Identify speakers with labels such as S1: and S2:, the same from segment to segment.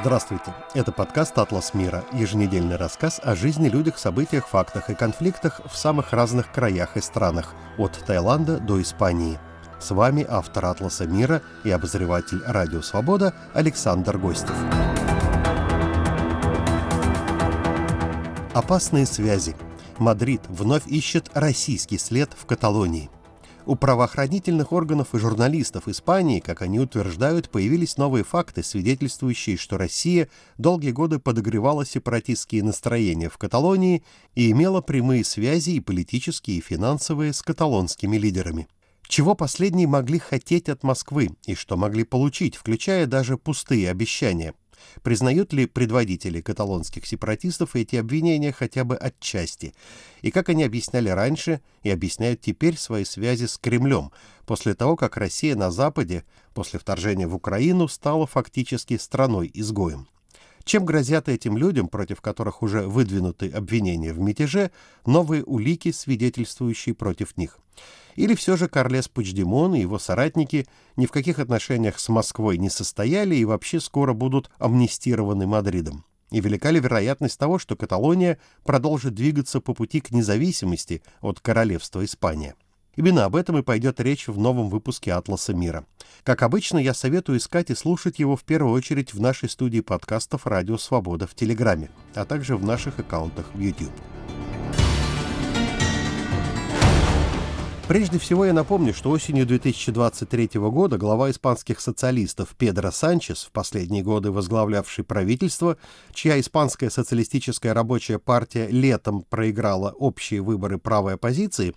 S1: Здравствуйте. Это подкаст «Атлас мира», еженедельный рассказ о жизни, людях, событиях, фактах и конфликтах в самых разных краях и странах, от Таиланда до Испании. С вами автор «Атласа мира» и обозреватель «Радио Свобода» Александр Гостев. Опасные связи. Мадрид вновь ищет российский след в Каталонии. У правоохранительных органов и журналистов Испании, как они утверждают, появились новые факты, свидетельствующие, что Россия долгие годы подогревала сепаратистские настроения в Каталонии и имела прямые связи и политические, и финансовые с каталонскими лидерами. Чего последние могли хотеть от Москвы и что могли получить, включая даже пустые обещания – Признают ли предводители каталонских сепаратистов эти обвинения хотя бы отчасти? И как они объясняли раньше и объясняют теперь свои связи с Кремлем, после того, как Россия на Западе, после вторжения в Украину, стала фактически страной-изгоем? Чем грозят этим людям, против которых уже выдвинуты обвинения в мятеже, новые улики, свидетельствующие против них? Или все же Карлес Пучдемон и его соратники ни в каких отношениях с Москвой не состояли и вообще скоро будут амнистированы Мадридом? И велика ли вероятность того, что Каталония продолжит двигаться по пути к независимости от королевства Испания? Именно об этом и пойдет речь в новом выпуске «Атласа мира». Как обычно, я советую искать и слушать его в первую очередь в нашей студии подкастов «Радио Свобода» в Телеграме, а также в наших аккаунтах в YouTube. Прежде всего я напомню, что осенью 2023 года глава испанских социалистов Педро Санчес, в последние годы возглавлявший правительство, чья испанская социалистическая рабочая партия летом проиграла общие выборы правой оппозиции,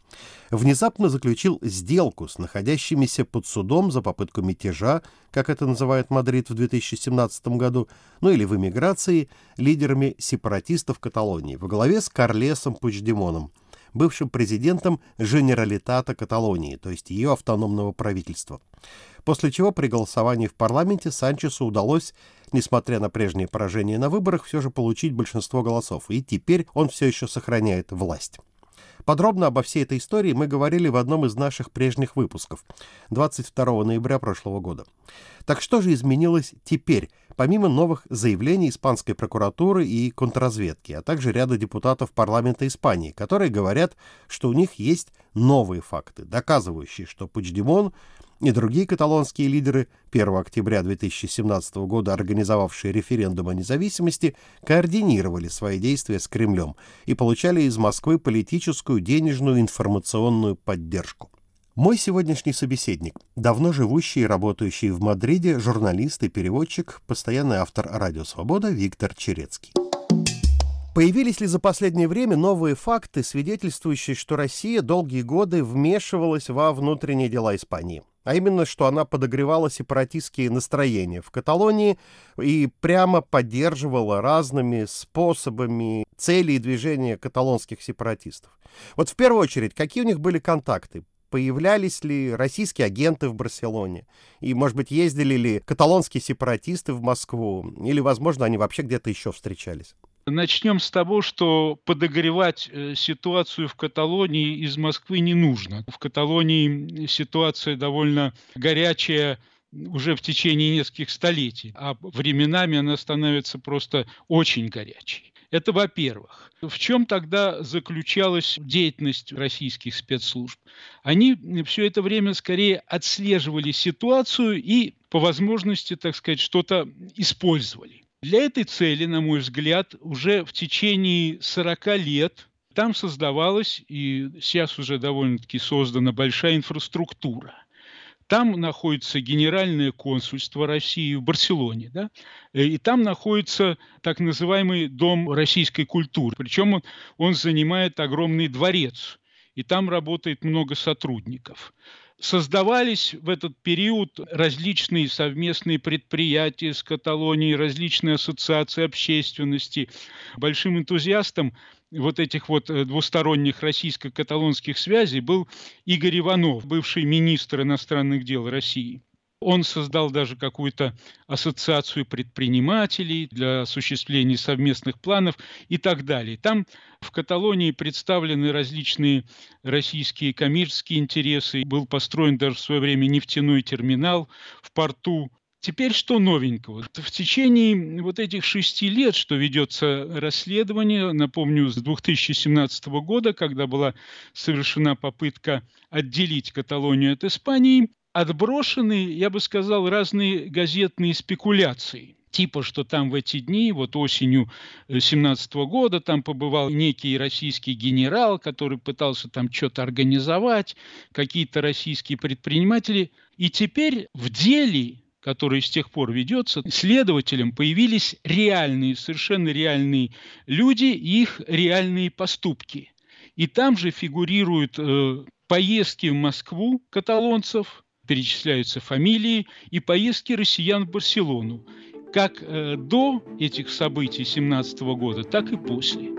S1: внезапно заключил сделку с находящимися под судом за попытку мятежа, как это называет Мадрид в 2017 году, ну или в эмиграции, лидерами сепаратистов Каталонии во главе с Карлесом Пучдемоном – бывшим президентом Женералитата Каталонии, то есть ее автономного правительства. После чего при голосовании в парламенте Санчесу удалось, несмотря на прежнее поражение на выборах, все же получить большинство голосов, и теперь он все еще сохраняет власть. Подробно обо всей этой истории мы говорили в одном из наших прежних выпусков 22 ноября прошлого года. Так что же изменилось теперь, помимо новых заявлений испанской прокуратуры и контрразведки, а также ряда депутатов парламента Испании, которые говорят, что у них есть новые факты, доказывающие, что Пучдемон и другие каталонские лидеры, 1 октября 2017 года организовавшие референдум о независимости, координировали свои действия с Кремлем и получали из Москвы политическую, денежную, информационную поддержку. Мой сегодняшний собеседник – давно живущий и работающий в Мадриде журналист и переводчик, постоянный автор «Радио Свобода» Виктор Черецкий. Появились ли за последнее время новые факты, свидетельствующие, что Россия долгие годы вмешивалась во внутренние дела Испании? а именно, что она подогревала сепаратистские настроения в Каталонии и прямо поддерживала разными способами цели и движения каталонских сепаратистов. Вот в первую очередь, какие у них были контакты? Появлялись ли российские агенты в Барселоне? И, может быть, ездили ли каталонские сепаратисты в Москву? Или, возможно, они вообще где-то еще встречались?
S2: Начнем с того, что подогревать э, ситуацию в Каталонии из Москвы не нужно. В Каталонии ситуация довольно горячая уже в течение нескольких столетий, а временами она становится просто очень горячей. Это во-первых. В чем тогда заключалась деятельность российских спецслужб? Они все это время скорее отслеживали ситуацию и по возможности, так сказать, что-то использовали. Для этой цели, на мой взгляд, уже в течение 40 лет там создавалась и сейчас уже довольно-таки создана большая инфраструктура. Там находится Генеральное консульство России в Барселоне, да? и там находится так называемый Дом российской культуры. Причем он, он занимает огромный дворец, и там работает много сотрудников. Создавались в этот период различные совместные предприятия с Каталонией, различные ассоциации общественности. Большим энтузиастом вот этих вот э, двусторонних российско-каталонских связей был Игорь Иванов, бывший министр иностранных дел России. Он создал даже какую-то ассоциацию предпринимателей для осуществления совместных планов и так далее. Там в Каталонии представлены различные российские коммерческие интересы. Был построен даже в свое время нефтяной терминал в порту Теперь что новенького? В течение вот этих шести лет, что ведется расследование, напомню, с 2017 года, когда была совершена попытка отделить Каталонию от Испании, отброшены, я бы сказал, разные газетные спекуляции типа, что там в эти дни, вот осенью 17 года, там побывал некий российский генерал, который пытался там что-то организовать, какие-то российские предприниматели. И теперь в деле который с тех пор ведется, следователям появились реальные, совершенно реальные люди и их реальные поступки. И там же фигурируют э, поездки в Москву каталонцев, перечисляются фамилии, и поездки россиян в Барселону. Как э, до этих событий 17 года, так и после.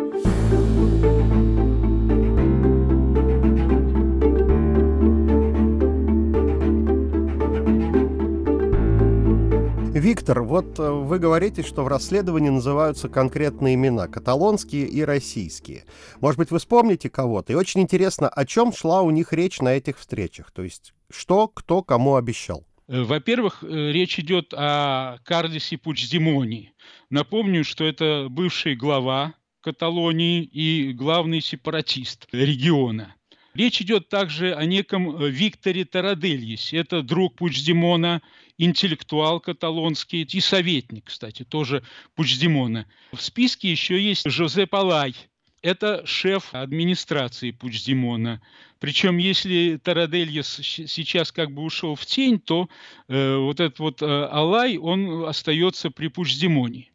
S1: Виктор, вот э, вы говорите, что в расследовании называются конкретные имена, каталонские и российские. Может быть, вы вспомните кого-то? И очень интересно, о чем шла у них речь на этих встречах? То есть, что кто кому обещал?
S2: Э, во-первых, э, речь идет о Карлисе Пучдемоне. Напомню, что это бывший глава Каталонии и главный сепаратист региона. Речь идет также о неком Викторе Тарадельесе. Это друг Пучдемона интеллектуал каталонский и советник, кстати, тоже Пучдемона. В списке еще есть Жозеп Алай, это шеф администрации Пучдемона. Причем, если Тарадельес сейчас как бы ушел в тень, то э, вот этот вот э, Алай, он остается при Пучдемоне.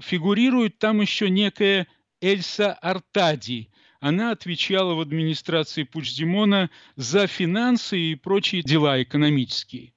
S2: Фигурирует там еще некая Эльса Артади. Она отвечала в администрации Пучдемона за финансы и прочие дела экономические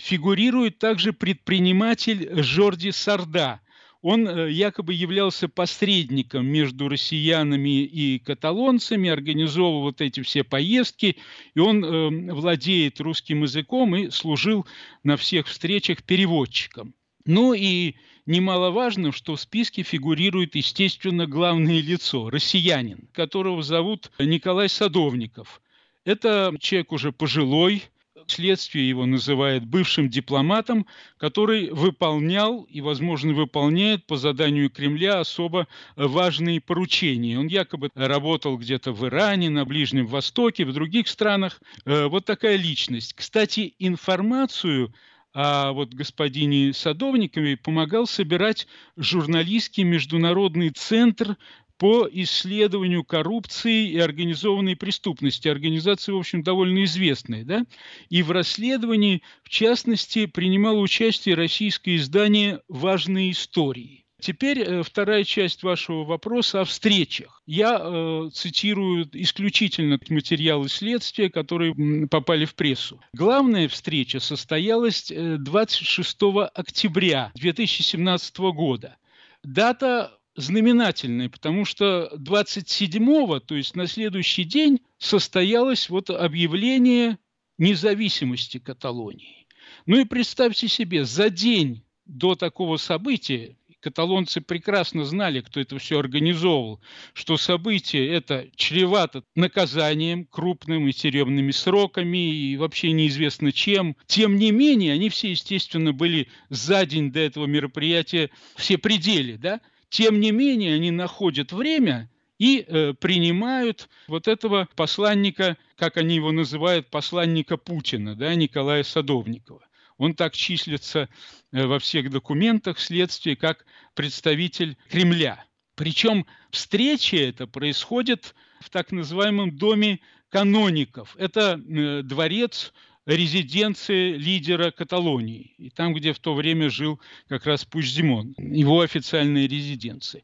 S2: фигурирует также предприниматель Жорди Сарда. Он э, якобы являлся посредником между россиянами и каталонцами, организовывал вот эти все поездки, и он э, владеет русским языком и служил на всех встречах переводчиком. Ну и немаловажно, что в списке фигурирует, естественно, главное лицо – россиянин, которого зовут Николай Садовников. Это человек уже пожилой, Следствие его называет бывшим дипломатом, который выполнял и, возможно, выполняет по заданию Кремля особо важные поручения. Он якобы работал где-то в Иране, на Ближнем Востоке, в других странах. Э, вот такая личность. Кстати, информацию а вот господине Садовникове помогал собирать журналистский международный центр по исследованию коррупции и организованной преступности. Организация, в общем, довольно известная. Да? И в расследовании, в частности, принимало участие российское издание «Важные истории». Теперь э, вторая часть вашего вопроса о встречах. Я э, цитирую исключительно материалы следствия, которые попали в прессу. Главная встреча состоялась 26 э, октября 2017 года. Дата знаменательной, потому что 27-го, то есть на следующий день, состоялось вот объявление независимости Каталонии. Ну и представьте себе, за день до такого события, каталонцы прекрасно знали, кто это все организовывал, что событие это чревато наказанием крупным и тюремными сроками и вообще неизвестно чем. Тем не менее, они все, естественно, были за день до этого мероприятия все пределы, да, тем не менее, они находят время и э, принимают вот этого посланника, как они его называют, посланника Путина, да, Николая Садовникова. Он так числится э, во всех документах следствия как представитель Кремля. Причем встреча эта происходит в так называемом доме каноников. Это э, дворец резиденции лидера Каталонии, и там, где в то время жил как раз Пучдемон, его официальная резиденция.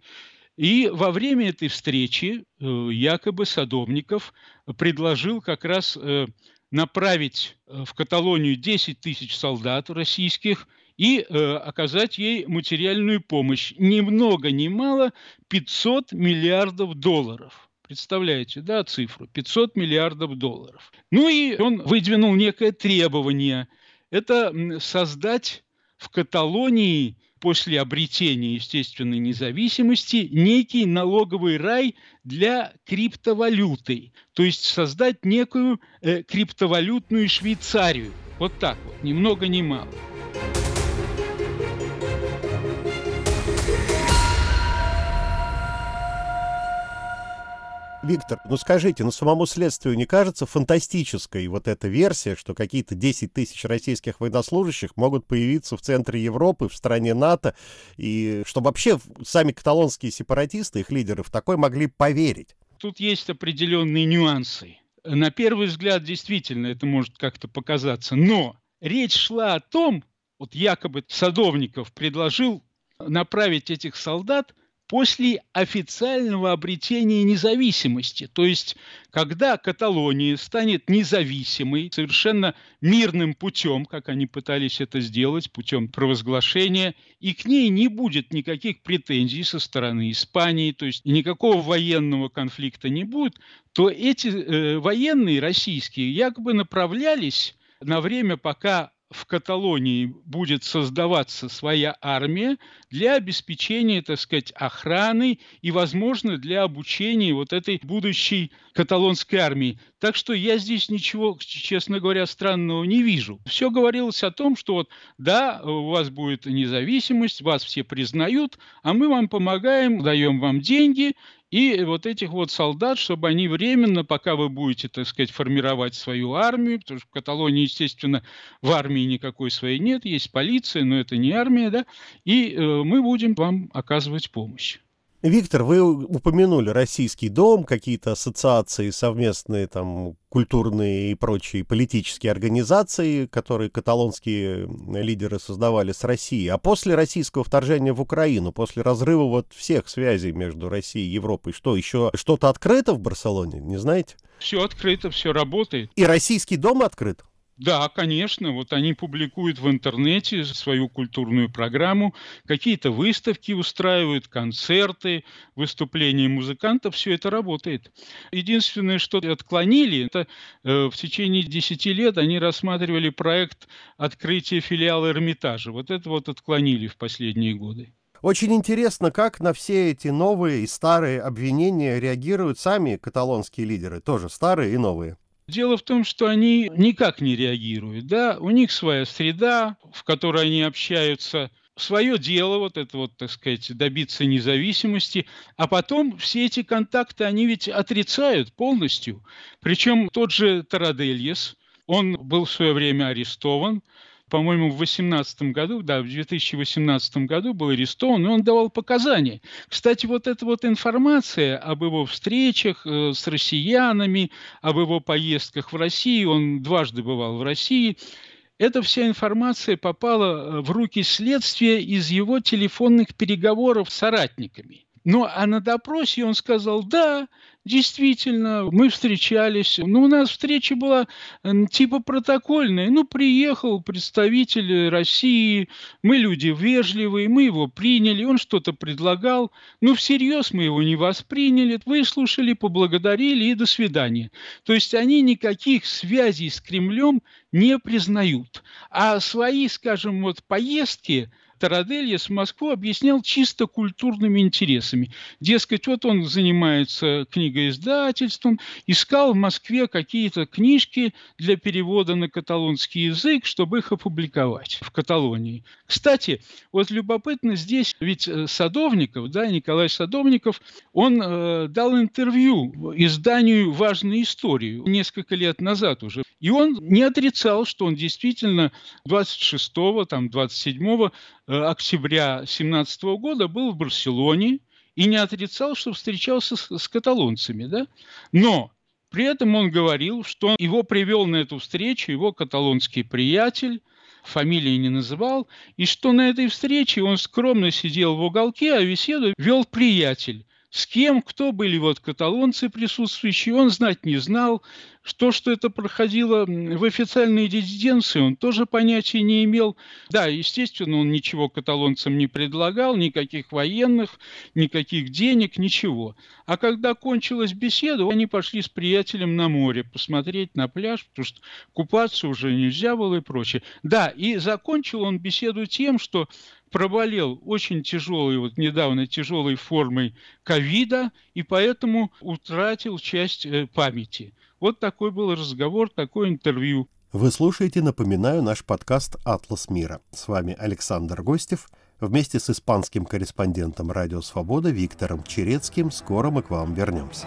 S2: И во время этой встречи э, якобы Садовников предложил как раз э, направить э, в Каталонию 10 тысяч солдат российских и оказать ей материальную помощь. Ни много ни мало 500 миллиардов долларов. Представляете, да, цифру? 500 миллиардов долларов. Ну и он выдвинул некое требование. Это создать в Каталонии после обретения естественной независимости некий налоговый рай для криптовалюты, то есть создать некую э, криптовалютную Швейцарию. Вот так вот, ни много ни мало.
S1: Виктор, ну скажите, ну самому следствию не кажется фантастической вот эта версия, что какие-то 10 тысяч российских военнослужащих могут появиться в центре Европы, в стране НАТО, и что вообще сами каталонские сепаратисты, их лидеры, в такой могли поверить?
S2: Тут есть определенные нюансы. На первый взгляд, действительно, это может как-то показаться. Но речь шла о том, вот якобы Садовников предложил направить этих солдат – после официального обретения независимости. То есть, когда Каталония станет независимой, совершенно мирным путем, как они пытались это сделать, путем провозглашения, и к ней не будет никаких претензий со стороны Испании, то есть никакого военного конфликта не будет, то эти э, военные российские якобы направлялись на время, пока в Каталонии будет создаваться своя армия для обеспечения, так сказать, охраны и, возможно, для обучения вот этой будущей каталонской армии. Так что я здесь ничего, честно говоря, странного не вижу. Все говорилось о том, что вот, да, у вас будет независимость, вас все признают, а мы вам помогаем, даем вам деньги, и вот этих вот солдат, чтобы они временно, пока вы будете, так сказать, формировать свою армию, потому что в Каталонии, естественно, в армии никакой своей нет, есть полиция, но это не армия, да, и э, мы будем вам оказывать помощь.
S1: Виктор, вы упомянули российский дом, какие-то ассоциации совместные, там, культурные и прочие политические организации, которые каталонские лидеры создавали с Россией. А после российского вторжения в Украину, после разрыва вот всех связей между Россией и Европой, что, еще что-то открыто в Барселоне, не знаете?
S2: Все открыто, все работает.
S1: И российский дом открыт?
S2: Да, конечно. Вот они публикуют в интернете свою культурную программу, какие-то выставки устраивают, концерты, выступления музыкантов. Все это работает. Единственное, что отклонили, это э, в течение 10 лет они рассматривали проект открытия филиала Эрмитажа. Вот это вот отклонили в последние годы.
S1: Очень интересно, как на все эти новые и старые обвинения реагируют сами каталонские лидеры, тоже старые и новые.
S2: Дело в том, что они никак не реагируют. Да? У них своя среда, в которой они общаются, свое дело, вот это вот, так сказать, добиться независимости, а потом все эти контакты они ведь отрицают полностью. Причем тот же Тарадельес, он был в свое время арестован, по-моему, в 2018 году, да, в 2018 году был арестован, и он давал показания. Кстати, вот эта вот информация об его встречах э, с россиянами, об его поездках в Россию, он дважды бывал в России, эта вся информация попала э, в руки следствия из его телефонных переговоров с соратниками. Ну, а на допросе он сказал, да, Действительно, мы встречались. Ну, у нас встреча была типа протокольная. Ну, приехал представитель России, мы люди вежливые, мы его приняли, он что-то предлагал. Ну, всерьез мы его не восприняли, выслушали, поблагодарили и до свидания. То есть они никаких связей с Кремлем не признают. А свои, скажем, вот поездки – Тарадельес Москву объяснял чисто культурными интересами. Дескать, вот он занимается книгоиздательством, искал в Москве какие-то книжки для перевода на каталонский язык, чтобы их опубликовать в Каталонии. Кстати, вот любопытно здесь, ведь э, Садовников, да, Николай Садовников, он э, дал интервью изданию «Важную историю» несколько лет назад уже. И он не отрицал, что он действительно 26-го, там, 27-го Э, октября 2017 года был в Барселоне и не отрицал, что встречался с, с каталонцами. Да? Но при этом он говорил, что его привел на эту встречу его каталонский приятель, фамилии не называл, и что на этой встрече он скромно сидел в уголке, а беседу вел приятель. С кем, кто были вот каталонцы присутствующие, он знать не знал. Что, что это проходило в официальной резиденции, он тоже понятия не имел. Да, естественно, он ничего каталонцам не предлагал, никаких военных, никаких денег, ничего. А когда кончилась беседа, они пошли с приятелем на море посмотреть на пляж, потому что купаться уже нельзя было и прочее. Да, и закончил он беседу тем, что проболел очень тяжелой, вот недавно тяжелой формой ковида, и поэтому утратил часть э, памяти. Вот такой был разговор, такое интервью.
S1: Вы слушаете, напоминаю, наш подкаст «Атлас мира». С вами Александр Гостев. Вместе с испанским корреспондентом «Радио Свобода» Виктором Черецким скоро мы к вам вернемся.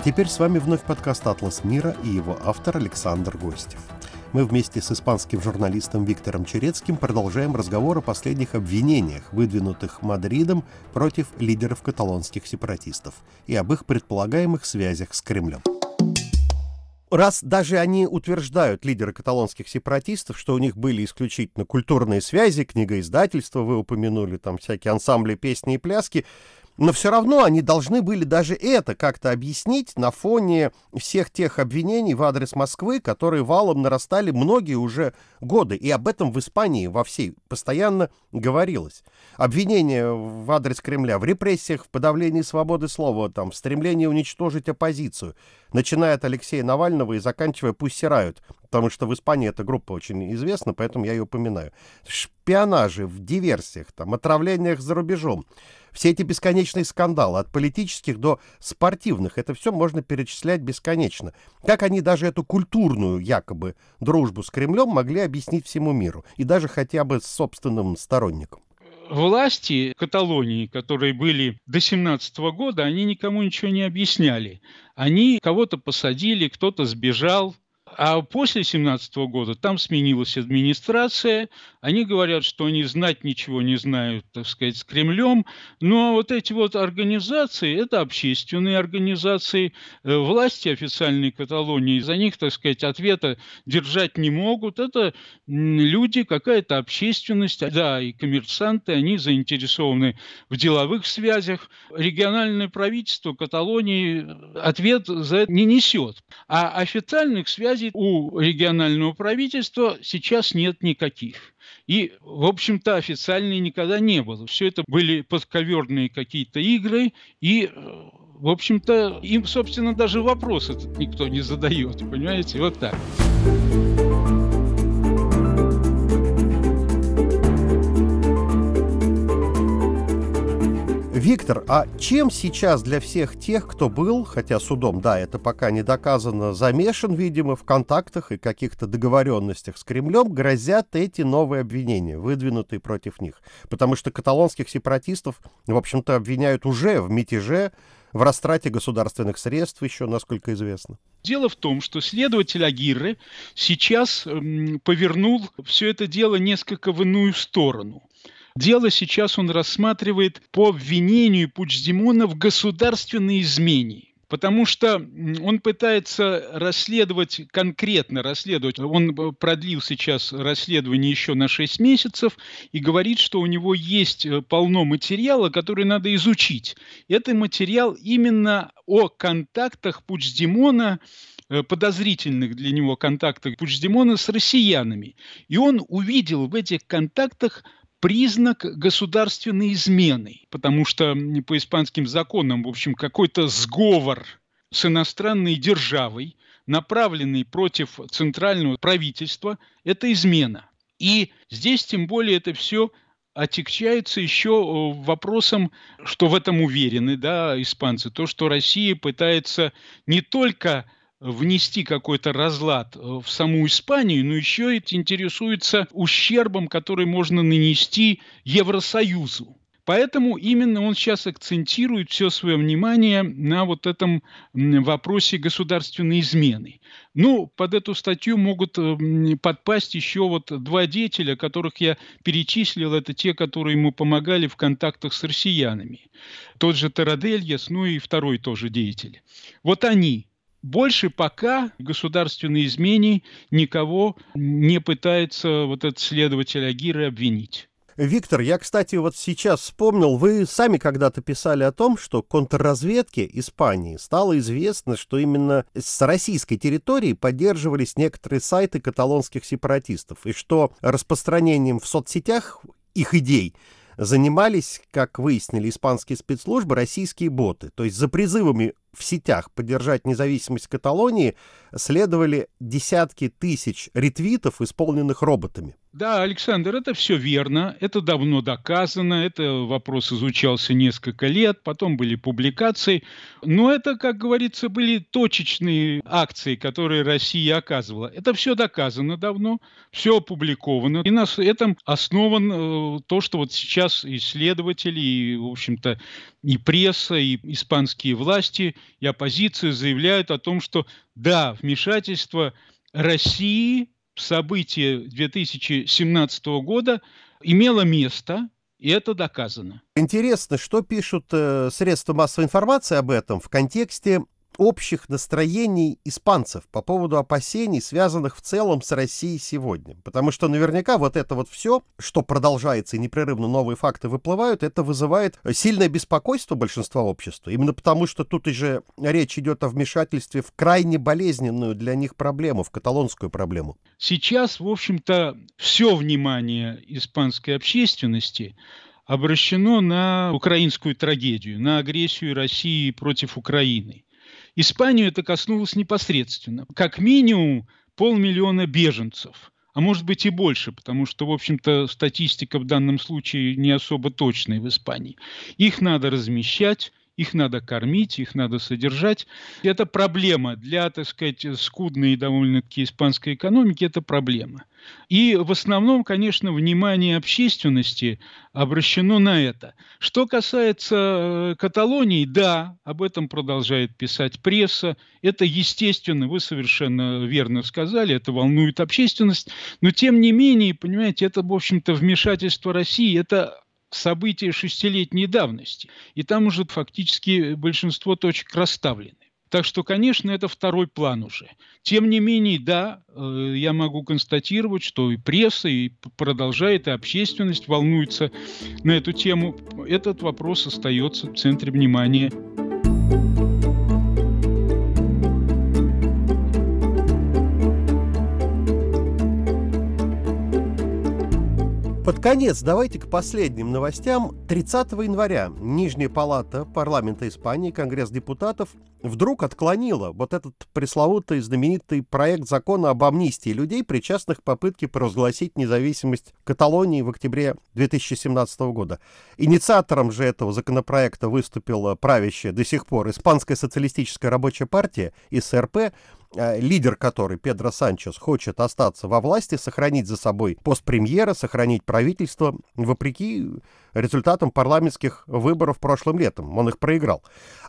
S1: А теперь с вами вновь подкаст «Атлас мира» и его автор Александр Гостев. Мы вместе с испанским журналистом Виктором Черецким продолжаем разговор о последних обвинениях, выдвинутых Мадридом против лидеров каталонских сепаратистов и об их предполагаемых связях с Кремлем. Раз даже они утверждают, лидеры каталонских сепаратистов, что у них были исключительно культурные связи, книгоиздательства, вы упомянули, там всякие ансамбли, песни и пляски, но все равно они должны были даже это как-то объяснить на фоне всех тех обвинений в адрес Москвы, которые валом нарастали многие уже годы. И об этом в Испании во всей постоянно говорилось. Обвинения в адрес Кремля в репрессиях, в подавлении свободы слова, там, в стремлении уничтожить оппозицию. Начиная от Алексея Навального и заканчивая «Пусть сирают», потому что в Испании эта группа очень известна, поэтому я ее упоминаю. Шпионажи, в диверсиях, там, отравлениях за рубежом. Все эти бесконечные скандалы, от политических до спортивных, это все можно перечислять бесконечно. Как они даже эту культурную, якобы, дружбу с Кремлем могли объяснить всему миру, и даже хотя бы собственным сторонникам?
S2: власти Каталонии, которые были до 17 года, они никому ничего не объясняли. Они кого-то посадили, кто-то сбежал, а после 17 года там сменилась администрация, они говорят, что они знать ничего не знают, так сказать, с Кремлем, но вот эти вот организации, это общественные организации, э, власти официальной Каталонии, за них, так сказать, ответа держать не могут, это люди, какая-то общественность, да, и коммерсанты, они заинтересованы в деловых связях. Региональное правительство Каталонии ответ за это не несет, а официальных связей связей у регионального правительства сейчас нет никаких. И, в общем-то, официальной никогда не было. Все это были подковерные какие-то игры, и, в общем-то, им, собственно, даже вопрос этот никто не задает, понимаете, вот так.
S1: Виктор, а чем сейчас для всех тех, кто был, хотя судом, да, это пока не доказано, замешан, видимо, в контактах и каких-то договоренностях с Кремлем, грозят эти новые обвинения, выдвинутые против них? Потому что каталонских сепаратистов, в общем-то, обвиняют уже в мятеже, в растрате государственных средств еще, насколько известно.
S2: Дело в том, что следователь Агирры сейчас повернул все это дело несколько в иную сторону. Дело сейчас он рассматривает по обвинению Пучдемона в государственной измене потому что он пытается расследовать, конкретно расследовать. Он э, продлил сейчас расследование еще на 6 месяцев и говорит, что у него есть э, полно материала, который надо изучить. Это материал именно о контактах Пучдемона э, подозрительных для него контактах Пучдемона с россиянами. И он увидел в этих контактах признак государственной измены, потому что по испанским законам, в общем, какой-то сговор с иностранной державой, направленный против центрального правительства, это измена. И здесь тем более это все отягчается еще э, вопросом, что в этом уверены да, испанцы, то, что Россия пытается не только внести какой-то разлад э, в саму Испанию, но еще и интересуется ущербом, который можно нанести Евросоюзу. Поэтому именно он сейчас акцентирует все свое внимание на вот этом вопросе государственной измены. Ну, под эту статью могут э, подпасть еще вот два деятеля, которых я перечислил. Это те, которые ему помогали в контактах с россиянами. Тот же Тарадельяс, ну и второй тоже деятель. Вот они больше пока государственной измене никого не пытается вот этот следователь Агиры обвинить.
S1: Виктор, я, кстати, вот сейчас вспомнил, вы сами когда-то писали о том, что контрразведке Испании стало известно, что именно с российской территории поддерживались некоторые сайты каталонских сепаратистов, и что распространением в соцсетях их идей занимались, как выяснили испанские спецслужбы, российские боты. То есть за призывами в сетях поддержать независимость Каталонии следовали десятки тысяч ретвитов, исполненных роботами.
S2: Да, Александр, это все верно, это давно доказано, это вопрос изучался несколько лет, потом были публикации, но это, как говорится, были точечные акции, которые Россия оказывала. Это все доказано давно, все опубликовано, и на этом основан э, то, что вот сейчас исследователи и, в общем-то, и пресса, и испанские власти, и оппозиция заявляют о том, что да, вмешательство России событие 2017 года имело место, и это доказано.
S1: Интересно, что пишут э, средства массовой информации об этом в контексте общих настроений испанцев по поводу опасений, связанных в целом с Россией сегодня. Потому что наверняка вот это вот все, что продолжается и непрерывно новые факты выплывают, это вызывает сильное беспокойство большинства общества. Именно потому, что тут уже речь идет о вмешательстве в крайне болезненную для них проблему, в каталонскую проблему.
S2: Сейчас, в общем-то, все внимание испанской общественности обращено на украинскую трагедию, на агрессию России против Украины. Испанию это коснулось непосредственно. Как минимум полмиллиона беженцев, а может быть и больше, потому что, в общем-то, статистика в данном случае не особо точная в Испании. Их надо размещать, их надо кормить, их надо содержать. Это проблема для, так сказать, скудной довольно-таки испанской экономики, это проблема. И в основном, конечно, внимание общественности обращено на это. Что касается э, Каталонии, да, об этом продолжает писать пресса. Это естественно, вы совершенно верно сказали, это волнует общественность. Но тем не менее, понимаете, это, в общем-то, вмешательство России, это события шестилетней давности. И там уже фактически большинство точек расставлены. Так что, конечно, это второй план уже. Тем не менее, да, э, я могу констатировать, что и пресса, и продолжает, и общественность волнуется на эту тему. Этот вопрос остается в центре внимания
S1: Конец давайте к последним новостям. 30 января Нижняя палата парламента Испании, Конгресс депутатов, вдруг отклонила вот этот пресловутый знаменитый проект закона об амнистии людей, причастных к попытке провозгласить независимость Каталонии в октябре 2017 года. Инициатором же этого законопроекта выступила правящая до сих пор Испанская социалистическая рабочая партия, СРП, лидер которой, Педро Санчес, хочет остаться во власти, сохранить за собой пост премьера, сохранить правительство, вопреки результатам парламентских выборов прошлым летом. Он их проиграл.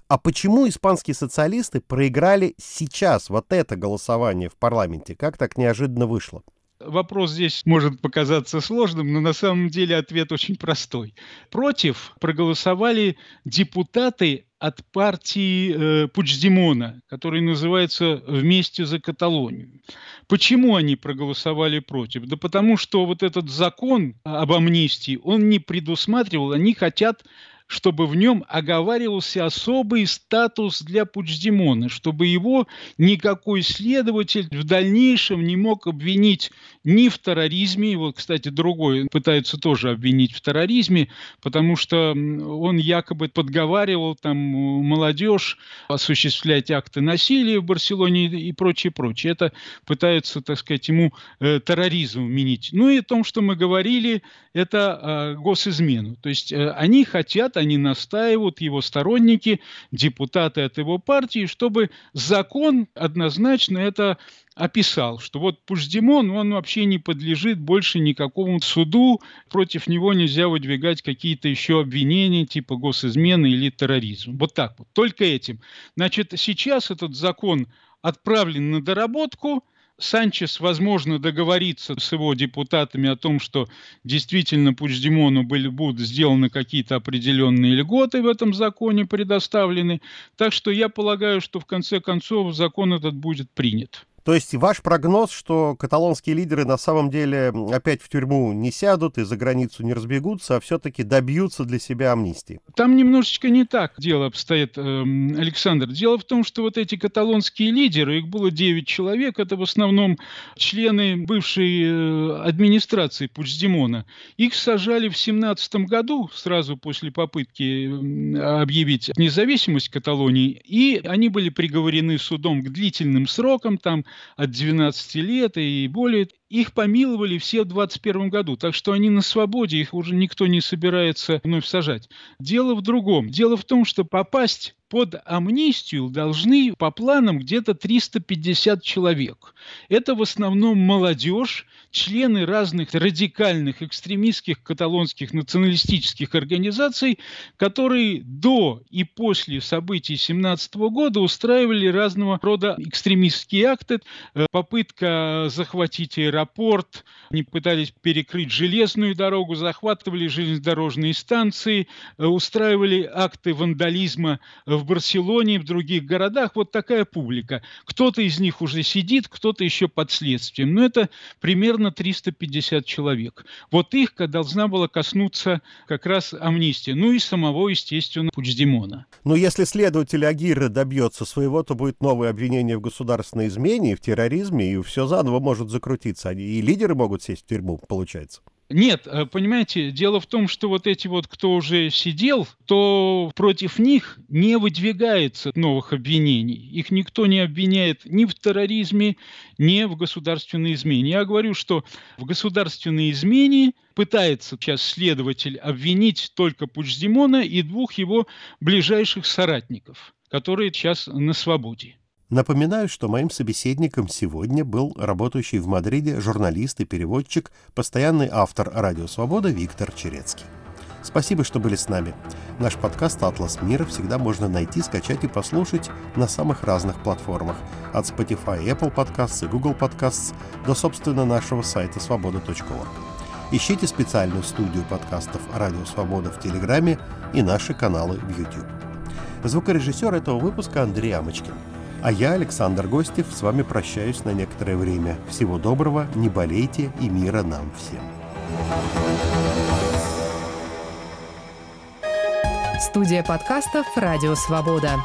S1: А почему испанские социалисты проиграли сейчас вот это голосование в парламенте? Как так неожиданно вышло?
S2: Вопрос здесь может показаться сложным, но на самом деле ответ очень простой. Против проголосовали депутаты от партии э, Пучдемона, который называется «Вместе за Каталонию». Почему они проголосовали против? Да потому что вот этот закон об амнистии, он не предусматривал, они хотят чтобы в нем оговаривался особый статус для Пучдемона, чтобы его никакой следователь в дальнейшем не мог обвинить ни в терроризме, вот, кстати, другой пытаются тоже обвинить в терроризме, потому что он якобы подговаривал там молодежь осуществлять акты насилия в Барселоне и прочее, прочее. Это пытаются, так сказать, ему э, терроризм вменить. Ну и о том, что мы говорили, это э, госизмену. То есть э, они хотят, они настаивают, его сторонники, депутаты от его партии, чтобы закон однозначно это описал, что вот Пуждемон, он вообще не подлежит больше никакому суду, против него нельзя выдвигать какие-то еще обвинения типа госизмены или терроризм. Вот так вот, только этим. Значит, сейчас этот закон отправлен на доработку, Санчес, возможно, договорится с его депутатами о том, что действительно Пучдемону были, будут сделаны какие-то определенные льготы в этом законе предоставлены. Так что я полагаю, что в конце концов закон этот будет принят.
S1: То есть ваш прогноз, что каталонские лидеры на самом деле опять в тюрьму не сядут и за границу не разбегутся, а все-таки добьются для себя амнистии?
S2: Там немножечко не так дело обстоит, эм, Александр. Дело в том, что вот эти каталонские лидеры, их было 9 человек, это в основном члены бывшей э, администрации Пучдемона. Их сажали в 17 году, сразу после попытки объявить независимость Каталонии, и они были приговорены судом к длительным срокам, там от 12 лет и более. Их помиловали все в 21 году, так что они на свободе, их уже никто не собирается вновь сажать. Дело в другом. Дело в том, что попасть под амнистию должны по планам где-то 350 человек. Это в основном молодежь, члены разных радикальных экстремистских каталонских националистических организаций, которые до и после событий 17 года устраивали разного рода экстремистские акты. Э, попытка захватить аэропорт, они пытались перекрыть железную дорогу, захватывали железнодорожные станции, э, устраивали акты вандализма в Барселоне и в других городах вот такая публика. Кто-то из них уже сидит, кто-то еще под следствием. Но это примерно 350 человек. Вот их должна была коснуться как раз амнистия. Ну и самого, естественно, Пучдемона.
S1: Но если следователь Агиры добьется своего, то будет новое обвинение в государственной измене, в терроризме, и все заново может закрутиться. И лидеры могут сесть в тюрьму, получается.
S2: Нет, э, понимаете, дело в том, что вот эти вот, кто уже сидел, то против них не выдвигается новых обвинений. Их никто не обвиняет ни в терроризме, ни в государственной измене. Я говорю, что в государственной измене пытается сейчас следователь обвинить только Пучдемона и двух его ближайших соратников, которые сейчас на свободе.
S1: Напоминаю, что моим собеседником сегодня был работающий в Мадриде журналист и переводчик, постоянный автор «Радио Свобода» Виктор Черецкий. Спасибо, что были с нами. Наш подкаст «Атлас мира» всегда можно найти, скачать и послушать на самых разных платформах. От Spotify, Apple Podcasts и Google Podcasts до, собственно, нашего сайта свобода.орг. Ищите специальную студию подкастов «Радио Свобода» в Телеграме и наши каналы в YouTube. Звукорежиссер этого выпуска Андрей Амочкин – а я, Александр Гостев, с вами прощаюсь на некоторое время. Всего доброго, не болейте и мира нам всем.
S3: Студия подкастов «Радио Свобода».